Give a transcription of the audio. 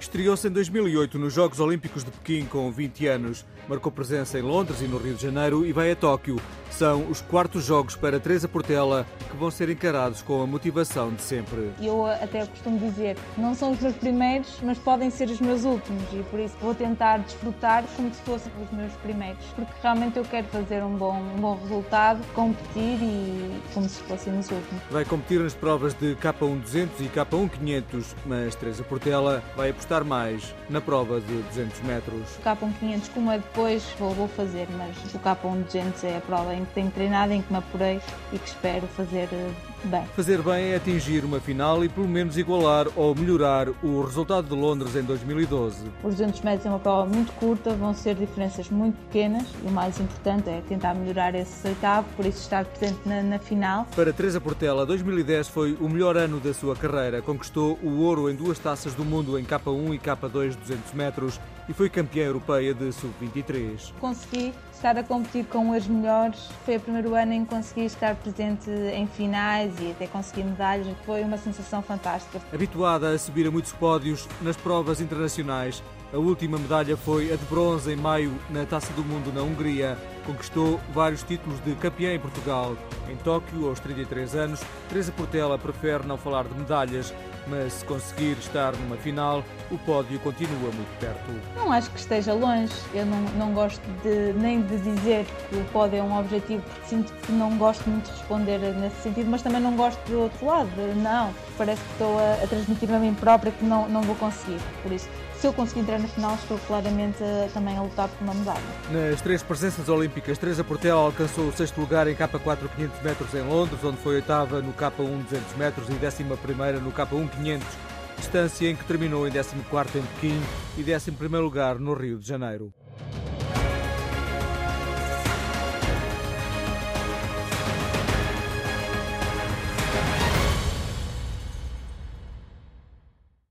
Estreou-se em 2008 nos Jogos Olímpicos de Pequim com 20 anos. Marcou presença em Londres e no Rio de Janeiro e vai a Tóquio. São os quartos jogos para Teresa Portela que vão ser encarados com a motivação de sempre. Eu até costumo dizer, não são os meus primeiros, mas podem ser os meus últimos e por isso vou tentar desfrutar como se fossem os meus primeiros, porque realmente eu quero fazer um bom, um bom resultado, competir e como se fossem os últimos. Vai competir nas provas de K1 200 e K1 500, mas Teresa Portela vai apostar mais na prova de 200 metros. O K1 500 como é depois vou, vou fazer, mas o K1 200 é a prova em que tenho treinado, em que me apurei e que espero fazer eh, bem. Fazer bem é atingir uma final e pelo menos igualar ou melhorar o resultado de Londres em 2012. Os 200 metros é uma prova muito curta, vão ser diferenças muito pequenas e o mais importante é tentar melhorar esse oitavo, por isso estar presente na, na final. Para Teresa Portela, 2010 foi o melhor ano da sua carreira. Conquistou o ouro em duas taças do mundo em K1 e K2 200 metros e foi campeã europeia de sub-23. Consegui estar a competir com os melhores. Foi o primeiro ano em que consegui estar presente em finais e até conseguir medalhas. Foi uma sensação fantástica. Habituada a subir a muitos pódios nas provas internacionais, a última medalha foi a de bronze em maio na Taça do Mundo na Hungria. Conquistou vários títulos de campeã em Portugal. Em Tóquio, aos 33 anos, Teresa Portela prefere não falar de medalhas, mas se conseguir estar numa final, o pódio continua muito perto. Não acho que esteja longe. Eu não, não gosto de, nem de dizer que o pódio é um objetivo, porque sinto que não gosto muito de responder nesse sentido, mas também não gosto do outro lado. Não, parece que estou a, a transmitir-me a mim própria que não, não vou conseguir. Por isso, se eu conseguir entrar na final, estou claramente eh, também a lutar por uma medalha. Nas três presenças olímpicas, Teresa Portel alcançou o sexto lugar em K4 500 metros em Londres, onde foi oitava no K1 200 metros e décima primeira no K1 500, distância em que terminou em 14º em Pequim e 11º lugar no Rio de Janeiro.